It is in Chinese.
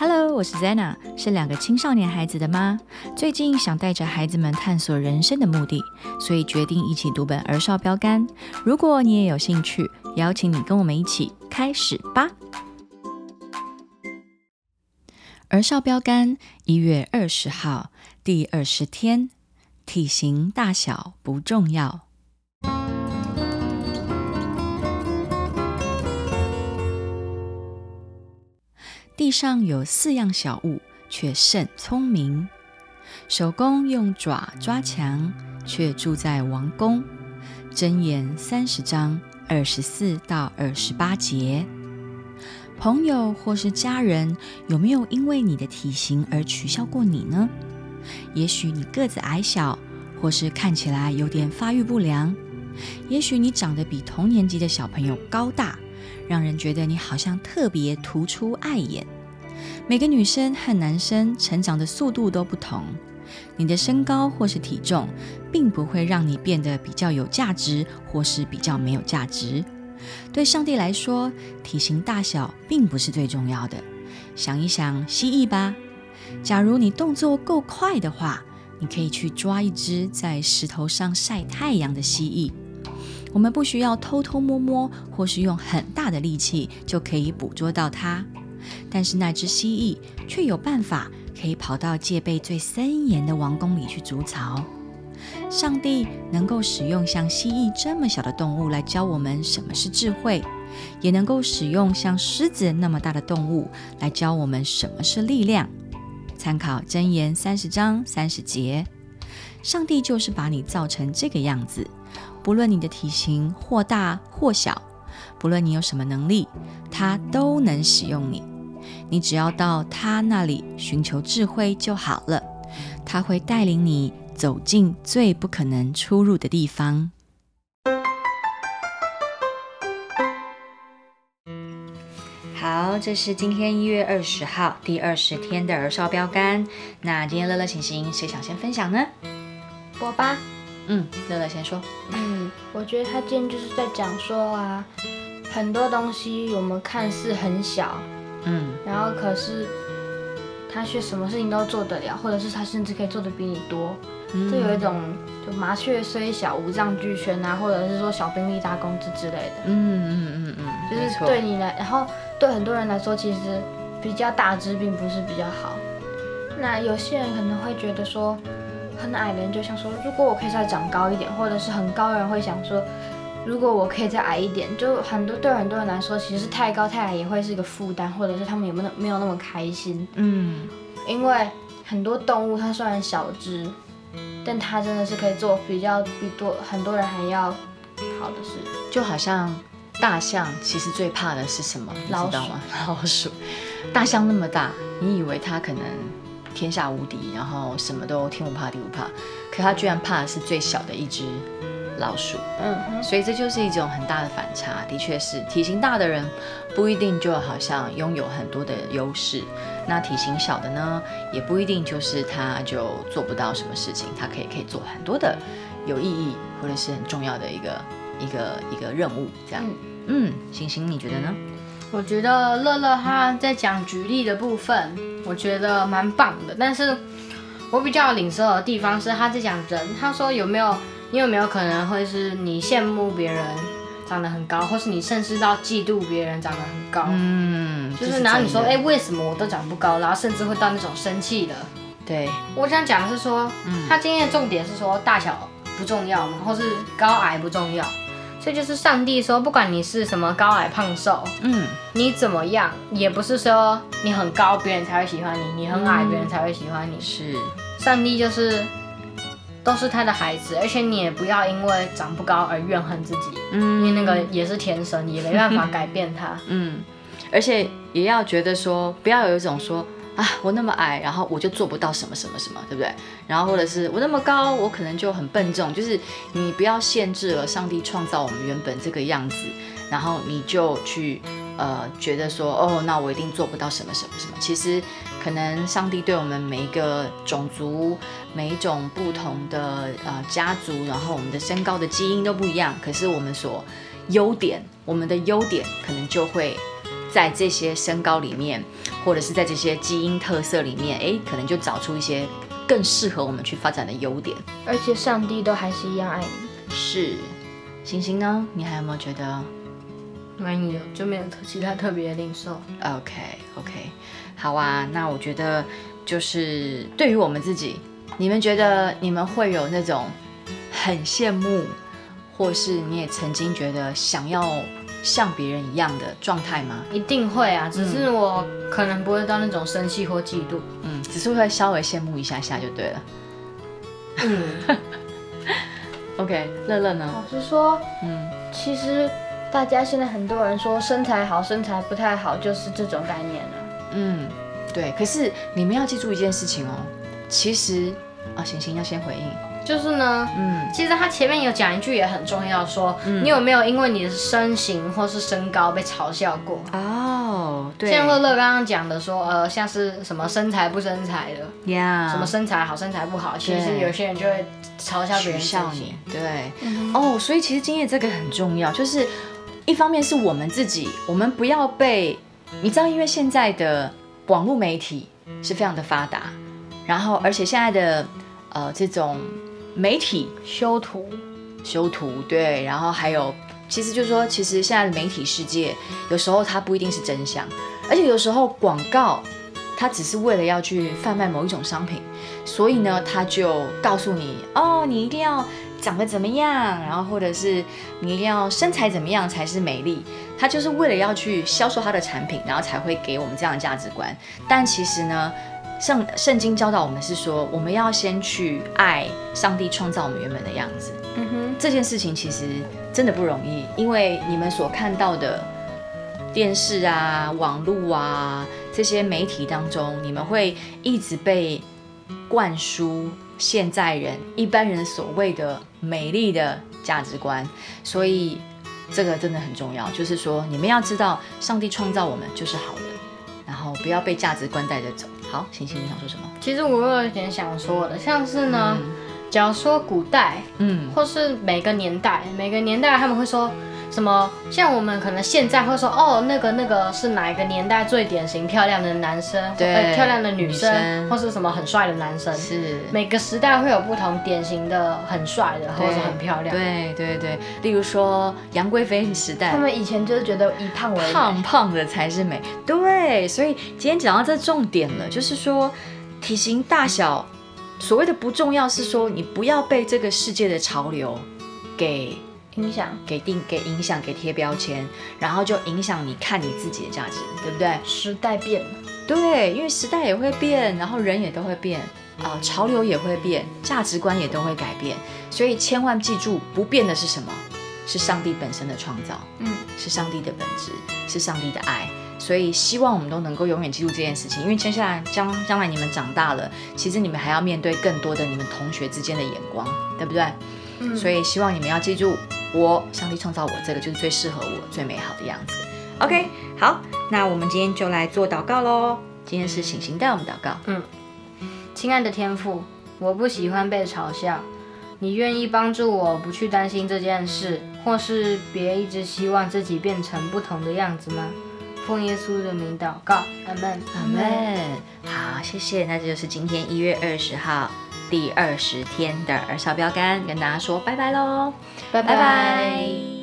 Hello，我是 Zena，是两个青少年孩子的妈。最近想带着孩子们探索人生的目的，所以决定一起读本儿少标杆。如果你也有兴趣，邀请你跟我们一起开始吧。儿少标杆一月二十号，第二十天，体型大小不重要。地上有四样小物，却甚聪明。手工用爪抓墙，却住在王宫。箴言三十章二十四到二十八节。朋友或是家人，有没有因为你的体型而取笑过你呢？也许你个子矮小，或是看起来有点发育不良。也许你长得比同年级的小朋友高大。让人觉得你好像特别突出碍眼。每个女生和男生成长的速度都不同，你的身高或是体重，并不会让你变得比较有价值，或是比较没有价值。对上帝来说，体型大小并不是最重要的。想一想蜥蜴吧，假如你动作够快的话，你可以去抓一只在石头上晒太阳的蜥蜴。我们不需要偷偷摸摸，或是用很大的力气就可以捕捉到它，但是那只蜥蜴却有办法可以跑到戒备最森严的王宫里去筑巢。上帝能够使用像蜥蜴这么小的动物来教我们什么是智慧，也能够使用像狮子那么大的动物来教我们什么是力量。参考箴言三十章三十节，上帝就是把你造成这个样子。不论你的体型或大或小，不论你有什么能力，他都能使用你。你只要到他那里寻求智慧就好了，他会带领你走进最不可能出入的地方。好，这是今天一月二十号第二十天的儿少标杆。那今天乐乐、行行，谁想先分享呢？我吧。嗯，乐乐先说。嗯，我觉得他今天就是在讲说啊，很多东西我们看似很小，嗯，然后可是他却什么事情都做得了，或者是他甚至可以做的比你多。嗯，这有一种就麻雀虽小五脏俱全啊，或者是说小兵立大功之之类的。嗯嗯嗯嗯，就是对你来，然后对很多人来说，其实比较大只并不是比较好。那有些人可能会觉得说。很矮的人就想说，如果我可以再长高一点，或者是很高的人会想说，如果我可以再矮一点，就很多对很多人来说，其实太高太矮也会是一个负担，或者是他们也没有没有那么开心。嗯，因为很多动物它虽然小只，但它真的是可以做比较比多很多人还要好的事。就好像大象其实最怕的是什么？老鼠吗？老鼠。大象那么大，你以为它可能？天下无敌，然后什么都天不怕地不怕，可他居然怕的是最小的一只老鼠。嗯，所以这就是一种很大的反差。的确是，体型大的人不一定就好像拥有很多的优势，那体型小的呢，也不一定就是他就做不到什么事情，他可以可以做很多的有意义或者是很重要的一个一个一个任务。这样，嗯，星星你觉得呢？我觉得乐乐他在讲举例的部分，我觉得蛮棒的。但是我比较领受的地方是他在讲人，他说有没有你有没有可能会是你羡慕别人长得很高，或是你甚至到嫉妒别人长得很高？嗯，就是然后你说哎为什么我都长不高，然后甚至会到那种生气的。对，我想讲的是说，他今天的重点是说大小不重要嘛，或是高矮不重要。这就是上帝说，不管你是什么高矮胖瘦，嗯，你怎么样，也不是说你很高别人才会喜欢你，你很矮别人才会喜欢你。是，上帝就是都是他的孩子，而且你也不要因为长不高而怨恨自己，嗯，因为那个也是天生，也没办法改变他，嗯，而且也要觉得说，不要有一种说。啊，我那么矮，然后我就做不到什么什么什么，对不对？然后或者是我那么高，我可能就很笨重。就是你不要限制了上帝创造我们原本这个样子，然后你就去呃觉得说，哦，那我一定做不到什么什么什么。其实可能上帝对我们每一个种族、每一种不同的呃家族，然后我们的身高的基因都不一样，可是我们所优点，我们的优点可能就会。在这些身高里面，或者是在这些基因特色里面，哎，可能就找出一些更适合我们去发展的优点。而且上帝都还是一样爱你。是，星星呢？你还有没有觉得？没有，就没有其他特别的领受。OK OK，好啊。那我觉得就是对于我们自己，你们觉得你们会有那种很羡慕，或是你也曾经觉得想要像别人一样的状态吗？一定会啊，只是我可能不会到那种生气或嫉妒，嗯，只是会稍微羡慕一下下就对了。嗯。OK，乐乐呢？老实说，嗯，其实。大家现在很多人说身材好，身材不太好，就是这种概念了。嗯，对。可是你们要记住一件事情哦，其实啊，行行要先回应，就是呢，嗯，其实他前面有讲一句也很重要，说你有没有因为你的身形或是身高被嘲笑过？哦，对。像乐乐刚刚讲的说，呃，像是什么身材不身材的呀，什么身材好身材不好，其实有些人就会嘲笑别人笑你。对，哦，所以其实今天这个很重要，就是。一方面是我们自己，我们不要被你知道，因为现在的网络媒体是非常的发达，然后而且现在的呃这种媒体修图修图对，然后还有其实就是说，其实现在的媒体世界有时候它不一定是真相，而且有时候广告它只是为了要去贩卖某一种商品，所以呢，他就告诉你哦，你一定要。长得怎么样，然后或者是你一定要身材怎么样才是美丽？他就是为了要去销售他的产品，然后才会给我们这样的价值观。但其实呢，圣圣经教导我们是说，我们要先去爱上帝创造我们原本的样子。嗯哼，这件事情其实真的不容易，因为你们所看到的电视啊、网络啊这些媒体当中，你们会一直被灌输。现在人一般人所谓的美丽的价值观，所以这个真的很重要。就是说，你们要知道，上帝创造我们就是好的，然后不要被价值观带着走。好，星星，你想说什么？其实我有一点想说的，像是呢，假如说古代，嗯，或是每个年代，每个年代他们会说。什么？像我们可能现在会说，哦，那个那个是哪一个年代最典型漂亮的男生，对，漂亮的女生，或是什么很帅的男生？是。每个时代会有不同典型的很帅的，或者很漂亮。对对对。例如说杨贵妃时代，他们以前就是觉得以胖为胖胖的才是美。对，所以今天讲到这重点了，就是说体型大小，所谓的不重要，是说你不要被这个世界的潮流给。影响给定给影响给贴标签，然后就影响你看你自己的价值，对不对？时代变了，对，因为时代也会变，然后人也都会变啊，潮流也会变，价值观也都会改变，所以千万记住，不变的是什么？是上帝本身的创造，嗯，是上帝的本质，是上帝的爱。所以希望我们都能够永远记住这件事情，因为接下来将将来你们长大了，其实你们还要面对更多的你们同学之间的眼光，对不对？嗯，所以希望你们要记住。我上帝创造我，这个就是最适合我、最美好的样子。OK，好，那我们今天就来做祷告喽。今天是醒醒带我们祷告。嗯，亲爱的天父，我不喜欢被嘲笑，你愿意帮助我不去担心这件事，或是别一直希望自己变成不同的样子吗？奉耶稣的名祷告，阿门，阿门。好，谢谢。那这就是今天一月二十号。第二十天的儿少标杆，跟大家说拜拜喽，拜拜。